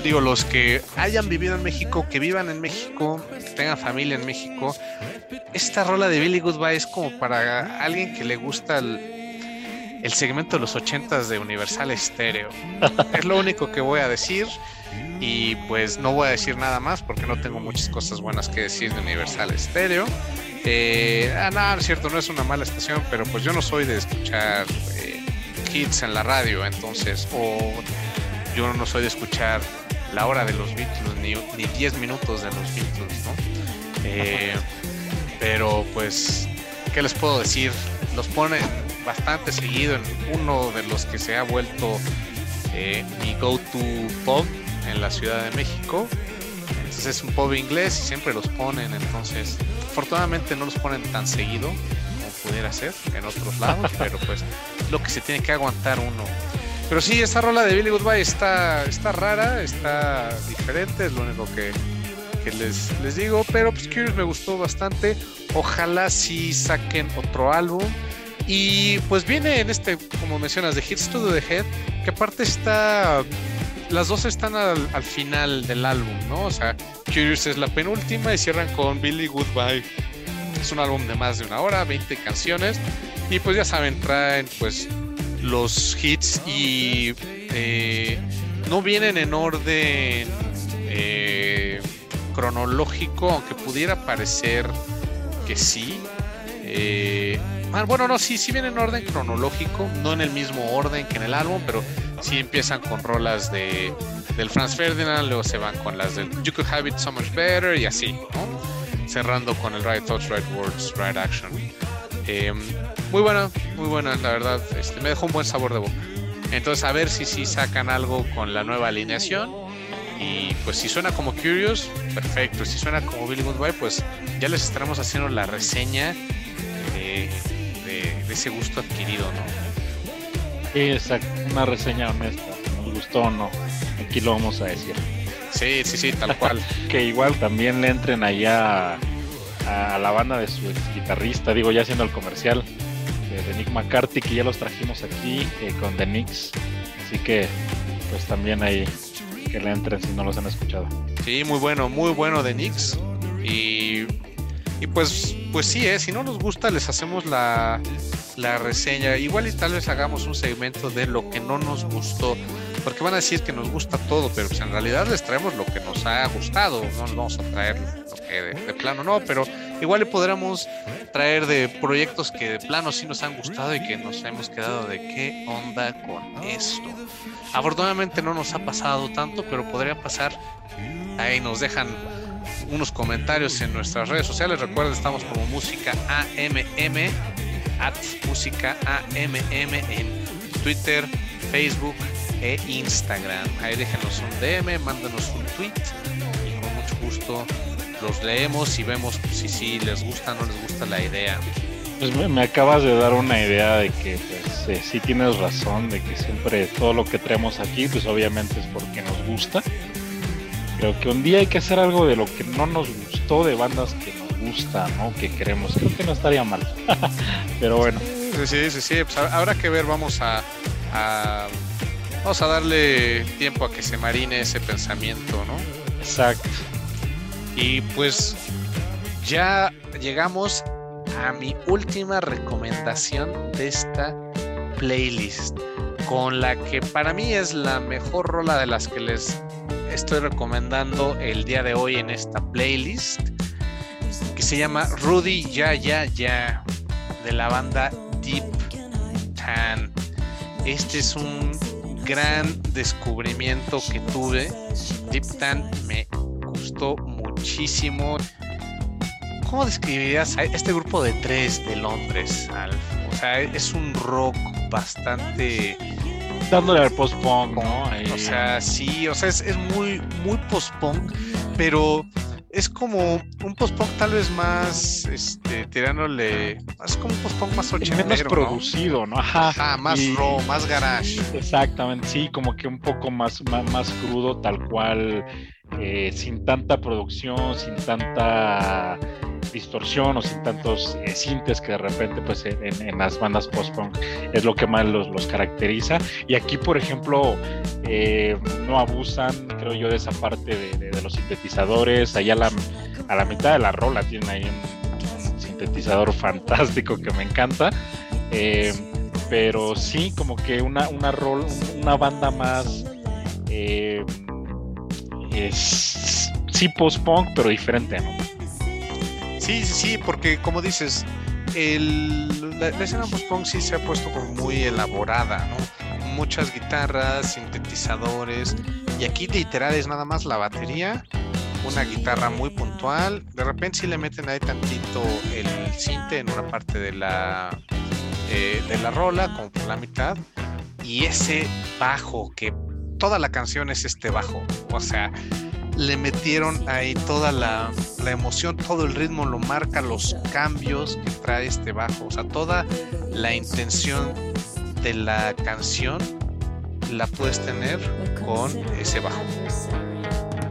digo, los que hayan vivido en México, que vivan en México, que tengan familia en México, esta rola de Billy Goodbye es como para alguien que le gusta el, segmento de los ochentas de Universal Stereo. es lo único que voy a decir. Y pues no voy a decir nada más porque no tengo muchas cosas buenas que decir de Universal Stereo. Eh, ah, no, es cierto, no es una mala estación, pero pues yo no soy de escuchar eh, hits en la radio, entonces, o yo no soy de escuchar la hora de los Beatles, ni, ni 10 minutos de los Beatles, ¿no? Eh, pero pues, ¿qué les puedo decir? Los ponen bastante seguido en uno de los que se ha vuelto eh, mi go-to pub en la Ciudad de México. Entonces es un pub inglés y siempre los ponen, entonces afortunadamente no los ponen tan seguido como pudiera ser en otros lados, pero pues es lo que se tiene que aguantar uno. Pero sí, esta rola de Billy Goodbye está, está rara, está diferente, es lo único que, que les, les digo, pero pues Curious me gustó bastante. Ojalá sí saquen otro álbum. Y pues viene en este, como mencionas, de Hits to the Head, que aparte está. Las dos están al, al, final del álbum, ¿no? O sea, Curious es la penúltima y cierran con Billy Goodbye. Es un álbum de más de una hora, 20 canciones. Y pues ya saben, traen pues los hits y eh, no vienen en orden. Eh, cronológico, aunque pudiera parecer que sí. Eh, ah, bueno, no, sí, sí viene en orden cronológico, no en el mismo orden que en el álbum, pero sí empiezan con rolas de, del Franz Ferdinand, luego se van con las del You Could Have It So Much Better y así, Cerrando con el Right Thoughts, Right Words, Right Action. Em, muy buena, muy buena, la verdad. Este, me dejó un buen sabor de boca. Entonces, a ver si sí sacan algo con la nueva alineación y pues si suena como Curious, perfecto. Si suena como Billy Goodbye, pues ya les estaremos haciendo la reseña de, ese gusto adquirido, ¿no? Sí, exacto. Una reseña honesta. Nos gustó o no. Aquí lo vamos a decir. Sí, sí, sí, tal cual. que igual también le entren allá a, la banda de su guitarrista, digo, ya haciendo el comercial de, Nick McCarthy, que ya los trajimos aquí eh, con The Knicks. Así que, pues también ahí que le entren si no los han escuchado. Sí, muy bueno, muy bueno de Nix. Y, y pues, pues sí, ¿eh? si no nos gusta, les hacemos la, la reseña. Igual y tal vez hagamos un segmento de lo que no nos gustó. Porque van a decir que nos gusta todo, pero pues en realidad les traemos lo que nos ha gustado. No nos vamos a traer lo que de, plano no, pero igual le podríamos traer de proyectos que de plano sí nos han gustado y que nos hemos quedado de qué onda con esto. Afortunadamente no nos ha pasado tanto, pero podría pasar. Ahí nos dejan unos comentarios en nuestras redes sociales. Recuerden, estamos como Música AMM, at Música AMM en Twitter, Facebook e Instagram. Ahí déjenos un DM, mándenos un tweet y con mucho gusto los leemos y vemos si sí les gusta o no les gusta la idea. Pues me, acabas de dar una idea de que pues eh, sí tienes razón, de que siempre todo lo que traemos aquí pues obviamente es porque nos gusta. Creo que un día hay que hacer algo de lo que no nos gustó, de bandas que nos gusta, ¿no? Que queremos. Creo que no estaría mal. Pero bueno. Sí, sí, sí, sí. Pues habrá que ver, vamos a, a, Vamos a darle tiempo a que se marine ese pensamiento, ¿no? Exacto. Y pues ya llegamos a mi última recomendación de esta playlist, con la que para mí es la mejor rola de las que les estoy recomendando el día de hoy en esta playlist, que se llama Rudy Ya Ya Ya, de la banda Deep Tan. Este es un gran descubrimiento que tuve. Deep Tan me gustó muchísimo. ¿Cómo describirías a este grupo de tres de Londres, Alf? O sea, es un rock bastante. Dándole al post-punk, ¿no? O sea, sí, o sea, es, es muy, muy post-punk, pero es como un post-punk tal vez más, este, tirándole, es como un post-punk más ochentero, Menos producido, ¿no? Ajá, más raw, más garage. Exactamente, sí, como que un poco más, más, más crudo, tal cual, eh, sin tanta producción, sin tanta distorsión o sin tantos eh, sintes que de repente pues en, las bandas post-punk es lo que más los, los caracteriza. Y aquí por ejemplo eh, no abusan creo yo de esa parte de, los sintetizadores. Allá a la, a la mitad de la rola tienen ahí un, sintetizador fantástico que me encanta. Eh, pero sí, como que una, una, rol, una banda más. Eh, es, sí, post-punk, pero diferente, ¿no? Sí, sí, sí, porque como dices, el, la, escena post-punk sí se ha puesto como muy elaborada, ¿no? Muchas guitarras, sintetizadores, y aquí literal es nada más la batería, una guitarra muy puntual, de repente sí le meten ahí tantito el cinte en una parte de la, eh, de la rola, como por la mitad, y ese bajo, que toda la canción es este bajo, o sea, le metieron ahí toda la, la, emoción, todo el ritmo lo marca, los cambios que trae este bajo, o sea, toda la intención de la canción la puedes tener con ese bajo.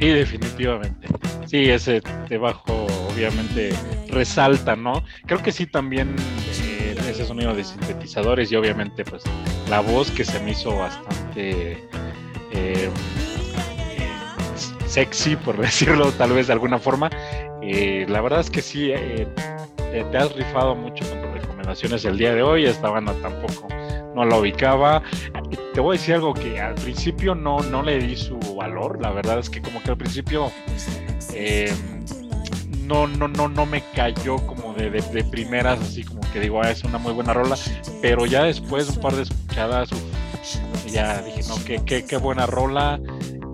Sí, definitivamente. Sí, ese bajo obviamente resalta, ¿no? Creo que sí también eh, ese sonido de sintetizadores y obviamente pues la voz que se me hizo bastante eh, sexy, por decirlo tal vez de alguna forma. Eh, la verdad es que sí, eh, te, has rifado mucho con tus recomendaciones el día de hoy. Esta banda tampoco no la ubicaba. Te voy a decir algo que al principio no, no le di su valor. La verdad es que como que al principio eh, no, no, no, no me cayó como de, de, primeras, así como que digo, ah, es una muy buena rola. Pero ya después, un par de escuchadas, ya dije, no, qué, qué, qué buena rola.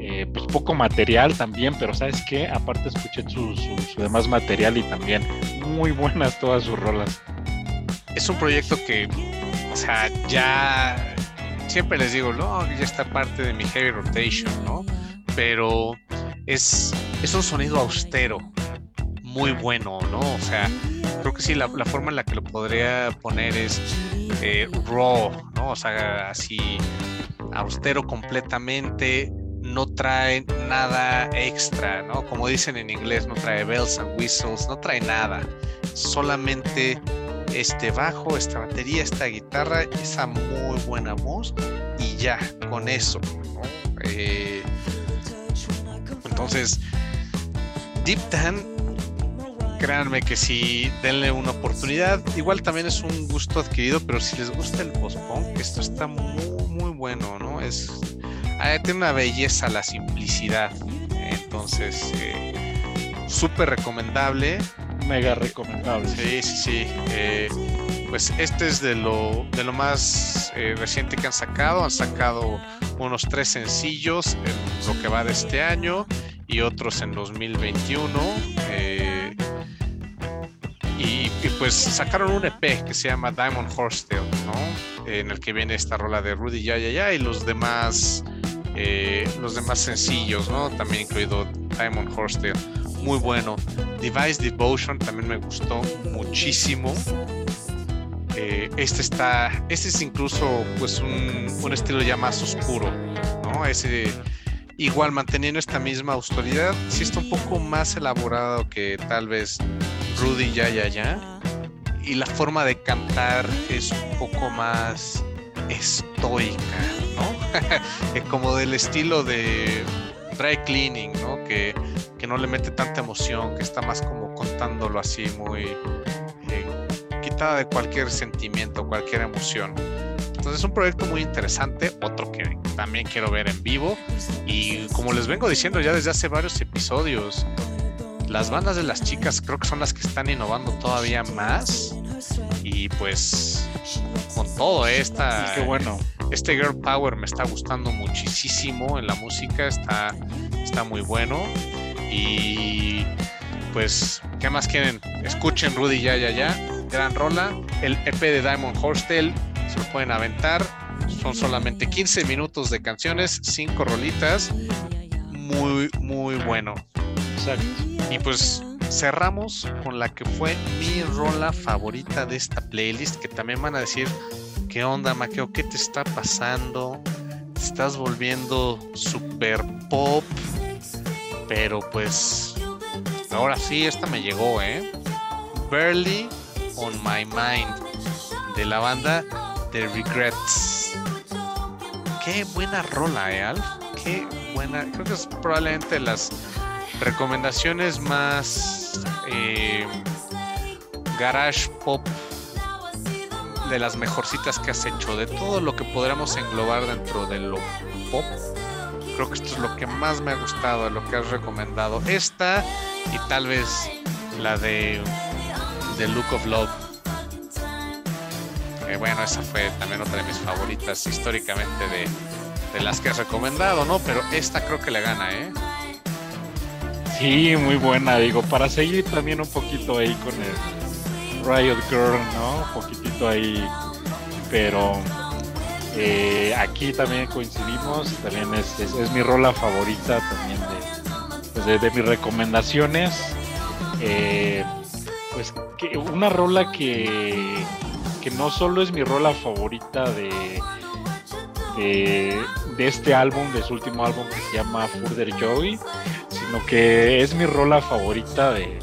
Eh, pues poco material también, pero ¿sabes qué? Aparte escuché su, demás material y también muy buenas todas sus rolas. Es un proyecto que, o sea, ya siempre les digo, no, ya está parte de mi heavy rotation, ¿no? Pero es, es un sonido austero, muy bueno, ¿no? O sea, creo que sí, la, forma en la que lo podría poner es eh, raw, ¿no? O sea, así austero completamente, no trae nada extra, ¿no? Como dicen en inglés, no trae bells and whistles, no trae nada. Solamente este bajo, esta batería, esta guitarra, esa muy buena voz y ya, con eso. Eh, entonces, Deep Dan, créanme que si denle una oportunidad. Igual también es un gusto adquirido, pero si les gusta el post-punk, esto está muy, muy bueno, ¿no? Es Ah, tiene una belleza la simplicidad. Entonces, eh, súper recomendable. Mega recomendable. Sí, sí, sí. Eh, pues este es de lo, de lo más eh, reciente que han sacado. Han sacado unos tres sencillos en lo que va de este año y otros en 2021. Y, y, pues sacaron un EP que se llama Diamond Horsetail, ¿no? En el que viene esta rola de Rudy Ya Ya Ya y los demás eh, los demás sencillos, ¿no? También incluido Diamond Horsetail, muy bueno. Device Devotion también me gustó muchísimo. Eh, este está, este es incluso pues un, un, estilo ya más oscuro, ¿no? Ese igual manteniendo esta misma autoridad, sí está un poco más elaborado que tal vez Rudy ya ya ya. Y la forma de cantar es un poco más estoica, ¿no? Como del estilo de dry cleaning, ¿no? Que, no le mete tanta emoción, que está más como contándolo así, muy eh, quitada de cualquier sentimiento, cualquier emoción. Entonces es un proyecto muy interesante, otro que también quiero ver en vivo. Y como les vengo diciendo ya desde hace varios episodios, las bandas de las chicas creo que son las que están innovando todavía más. Y pues con todo esta... Qué bueno este Girl Power me está gustando muchísimo en la música, está, está muy bueno. Y pues, ¿qué más quieren? Escuchen Rudy ya, ya, ya. Gran rola. El EP de Diamond Horstel se lo pueden aventar. Son solamente 15 minutos de canciones, 5 rolitas. Muy, muy bueno. Exacto. Y pues cerramos con la que fue mi rola favorita de esta playlist, que también van a decir ¿Qué onda, Maqueo? ¿Qué te está pasando? Te estás volviendo super pop. Pero pues. Ahora sí, esta me llegó, ¿eh? Barely on My Mind. De la banda The Regrets. Qué buena rola, ¿eh, Alf? Qué buena. Creo que es probablemente las recomendaciones más. Eh, garage pop de las mejorcitas que has hecho, de todo lo que podríamos englobar dentro de lo pop. Creo que esto es lo que más me ha gustado, lo que has recomendado. Esta y tal vez la de Look of Love. Bueno, esa fue también otra de mis favoritas históricamente de, de las que has recomendado, ¿no? Pero esta creo que le gana, ¿eh? Sí, muy buena, digo, para seguir también un poquito ahí con el Riot Girl, ¿no? Un poquitito ahí, pero eh, aquí también coincidimos, también es, es, mi rola favorita también de, pues mis recomendaciones. Eh, pues una rola que, que no solo es mi rola favorita de, de, de este álbum, de su último álbum que se llama Further Joy, sino que es mi rola favorita de,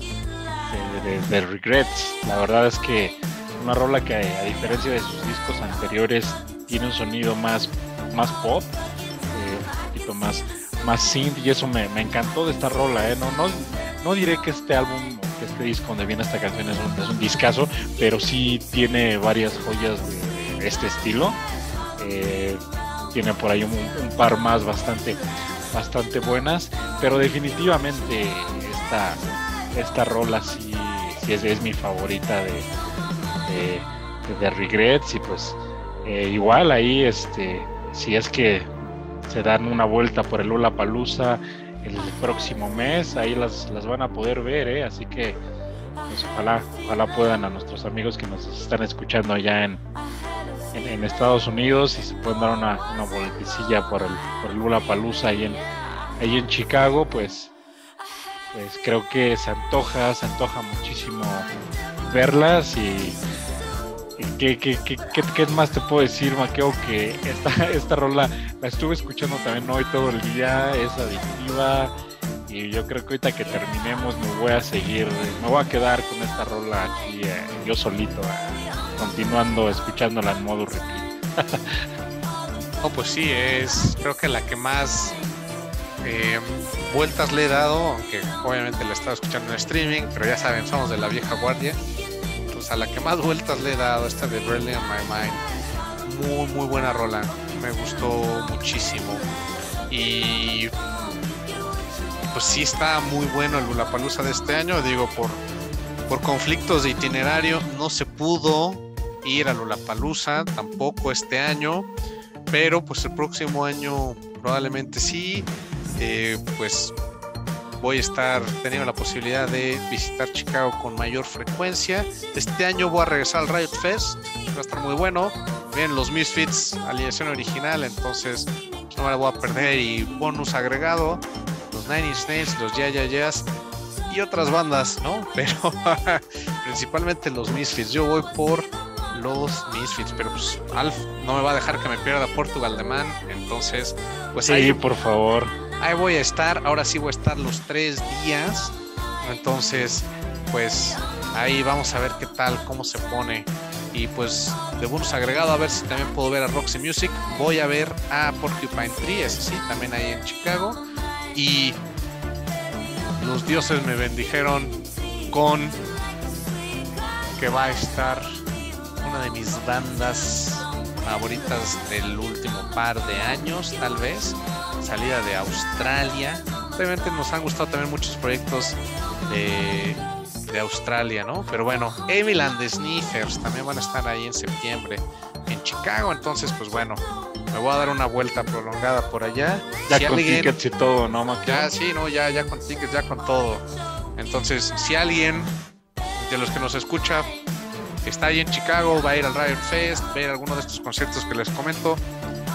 de, Regrets. La verdad es que una rola que a diferencia de sus discos anteriores tiene un sonido más, más pop, eh, un poquito más, más synth y eso me, encantó de esta rola. ¿eh? No, no, no diré que este álbum que este disco donde viene esta canción es un, es un discazo, pero sí tiene varias joyas de este estilo. Eh, tiene por ahí un, par más bastante bastante buenas, pero definitivamente esta, esta rola sí, es, mi favorita de, de, Regrets y pues eh, igual ahí este si es que se dan una vuelta por el Lula Palusa el próximo mes, ahí las, las van a poder ver, ¿eh? así que pues, ojalá, ojalá puedan a nuestros amigos que nos están escuchando allá en, en, Estados Unidos y se pueden dar una, una por el, por el Lula Palusa ahí en, ahí en Chicago, pues, pues creo que se antoja, se antoja muchísimo verlas y, ¿qué, qué, qué, qué, más te puedo decir, Maqueo? Que esta, esta rola la estuve escuchando también hoy todo el día, es adictiva y yo creo que ahorita que terminemos me voy a seguir, me voy a quedar con esta rola aquí eh, yo solito, eh, continuando escuchándola en modo repeat. no, pues sí, es creo que la que más eh, vueltas le he dado, aunque obviamente la he estado escuchando en streaming, pero ya saben, somos de la vieja guardia. A la que más vueltas le he dado, esta de Brilliant My Mind, muy, muy buena rola, me gustó muchísimo. Y pues sí está muy bueno el Lulapalooza de este año, digo, por, por conflictos de itinerario no se pudo ir a Lulapalooza tampoco este año, pero pues el próximo año probablemente sí, eh, pues voy a estar teniendo la posibilidad de visitar Chicago con mayor frecuencia. Este año voy a regresar al Riot Fest, va a estar muy bueno. Vienen los Misfits, alineación original, entonces no me la voy a perder. Y bonus agregado, los Nine Inch Nails, los Ya Ya Jazz y otras bandas, ¿no? Pero principalmente los Misfits. Yo voy por los Misfits, pero pues Alf no me va a dejar que me pierda Portugal de Man, entonces pues sí, ahí, por favor. Ahí voy a estar, ahora sí voy a estar los tres días, entonces pues ahí vamos a ver qué tal, cómo se pone. Y pues de bonus agregado a ver si también puedo ver a Roxy Music, voy a ver a Porcupine Tree, ese sí, también ahí en Chicago. Y los dioses me bendijeron con que va a estar una de mis bandas favoritas del último par de años, tal vez, salida de Australia. Obviamente nos han gustado también muchos proyectos de, de Australia, ¿no? Pero bueno, Emil and the Sniffers también van a estar ahí en septiembre en Chicago, entonces pues bueno, me voy a dar una vuelta prolongada por allá. Ya con tickets y todo, ¿no, Ya, sí, no, ya, ya con tickets, ya con todo. Entonces, si alguien de los que nos escucha está ahí en Chicago, va a ir al Riot Fest, ver alguno de estos conciertos que les comento,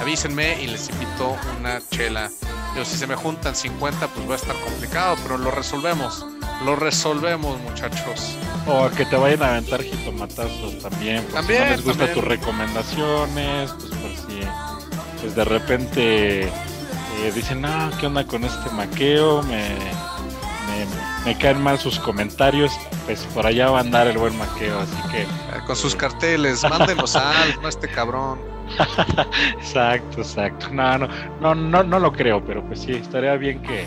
avísenme y les invito una chela. Yo, si se me juntan 50, pues va a estar complicado, pero lo resolvemos. Lo resolvemos, muchachos. O que te vayan a aventar jitomatazos también. también. Si no les gustan tus recomendaciones, pues por si pues de repente eh, dicen, ah, ¿qué onda con este maqueo? Me, me, caen mal sus comentarios, pues por allá va a andar el buen maqueo, así que... Con sus carteles, mándenos a no este cabrón. Exacto, exacto. No, no, no, no, no lo creo, pero pues sí, estaría bien que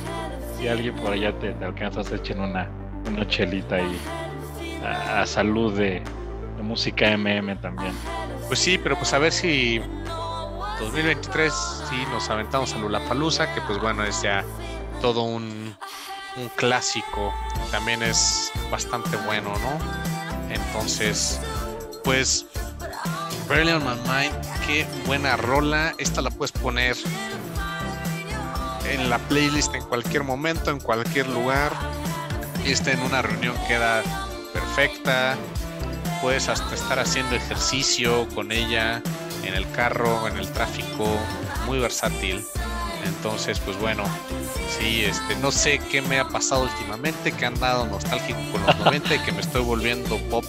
si alguien por allá te, te alcanzas, echen una, una chelita y, a, salud de, música MM también. Pues sí, pero pues a ver si 2023 sí nos aventamos a Lulapalooza, que pues bueno, es ya todo un, un clásico. También es bastante bueno, ¿no? Entonces, pues Brilliant My Mind, qué buena rola. Esta la puedes poner en la playlist en cualquier momento, en cualquier lugar. Esta en una reunión queda perfecta. Puedes hasta estar haciendo ejercicio con ella en el carro, en el tráfico. Muy versátil. Entonces, pues bueno, sí, este, no sé qué me ha pasado últimamente, que han dado nostálgico con los 90 y que me estoy volviendo pop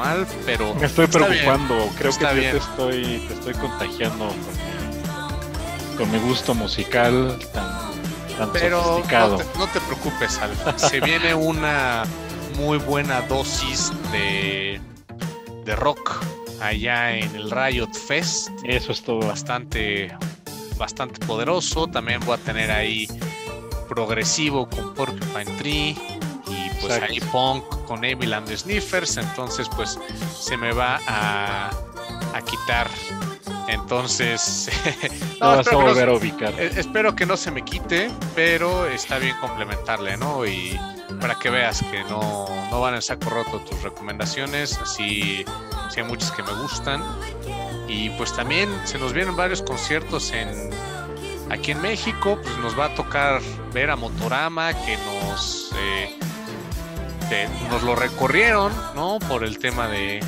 como Alf, pero... Me estoy preocupando, creo que te estoy, te estoy contagiando con mi, gusto musical tan, pero sofisticado. No te, preocupes, Alf, se viene una muy buena dosis de, de rock allá en el Riot Fest. Eso es todo. Bastante bastante poderoso. También voy a tener ahí progresivo con Porcupine Tree pues ahí punk con Emil and the Sniffers. Entonces pues se me va a, a quitar. Entonces no, espero, volver a ubicar. Eh, espero que no se me quite, pero está bien complementarle, ¿no? Y para que veas que no, no van en saco roto tus recomendaciones, así, así hay muchas que me gustan. Y pues también se nos vienen varios conciertos en aquí en México, pues nos va a tocar ver a Motorama que nos eh, nos lo recorrieron, ¿no? Por el tema de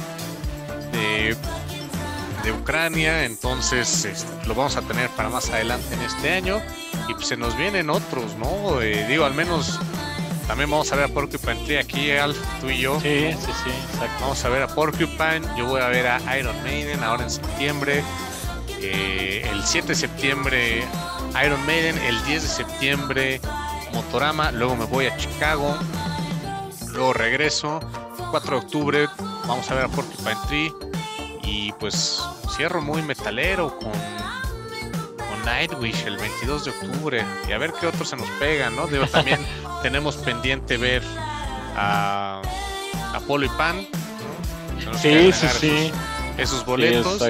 de, Ucrania, entonces este, lo vamos a tener para más adelante en este año y pues se nos vienen otros, ¿no? Eh, digo, al menos también vamos a ver a Porcupine Tree aquí, Alf, tú y yo. Sí, sí, sí, exacto. Vamos a ver a Porcupine. Yo voy a ver a Iron Maiden ahora en septiembre. Eh, el 7 de septiembre Iron Maiden. El 10 de septiembre Motorama. Luego me voy a Chicago. Luego regreso. 4 de octubre vamos a ver a Porcupine Tree. Y pues cierro muy metalero con Nightwish el 22 de octubre y a ver qué otros se nos pegan, ¿no? Digo, también tenemos pendiente ver a Apolo y Pan. Sí, sí, sí. Esos, boletos.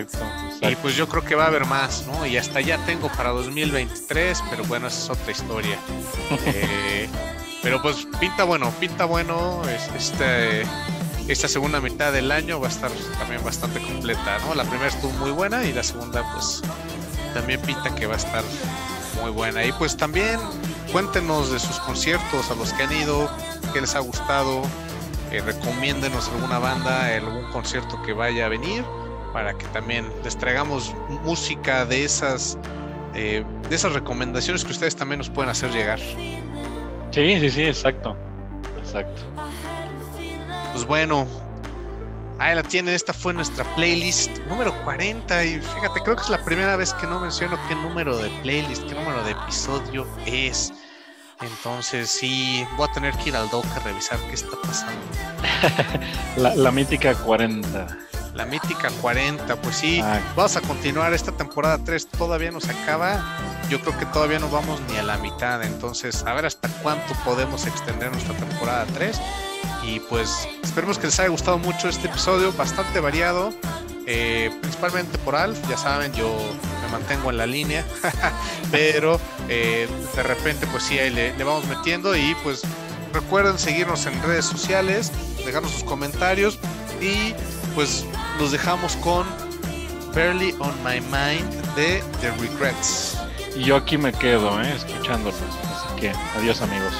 Y pues yo creo que va a haber más, ¿no? Y hasta ya tengo para 2023, pero bueno, esa es otra historia. Eh, pero pues pinta bueno, pinta bueno. Este, esta segunda mitad del año va a estar también bastante completa, ¿no? La primera estuvo muy buena y la segunda pues también pinta que va a estar muy buena. Y pues también cuéntenos de sus conciertos, a los que han ido, qué les ha gustado, eh, recomiéndenos alguna banda, algún concierto que vaya a venir, para que también les traigamos música de esas, eh, de esas recomendaciones que ustedes también nos pueden hacer llegar. Sí, sí, sí, exacto. Exacto. Pues bueno, Ahí la tienen, esta fue nuestra playlist número 40 y fíjate, creo que es la primera vez que no menciono qué número de playlist, qué número de episodio es. Entonces sí, voy a tener que ir al doc a revisar qué está pasando. la, mítica 40. La mítica 40, pues sí, vamos a continuar esta temporada 3, todavía no se acaba, yo creo que todavía no vamos ni a la mitad, entonces a ver hasta cuánto podemos extender nuestra temporada 3 y pues esperemos que les haya gustado mucho este episodio, bastante variado, eh, principalmente por Alf, ya saben, yo me mantengo en la línea, pero eh, de repente pues sí, ahí le, vamos metiendo y pues recuerden seguirnos en redes sociales, dejarnos sus comentarios y pues los dejamos con Barely on My Mind de The Regrets. Y yo aquí me quedo, ¿eh? escuchándolos. Así que adiós amigos.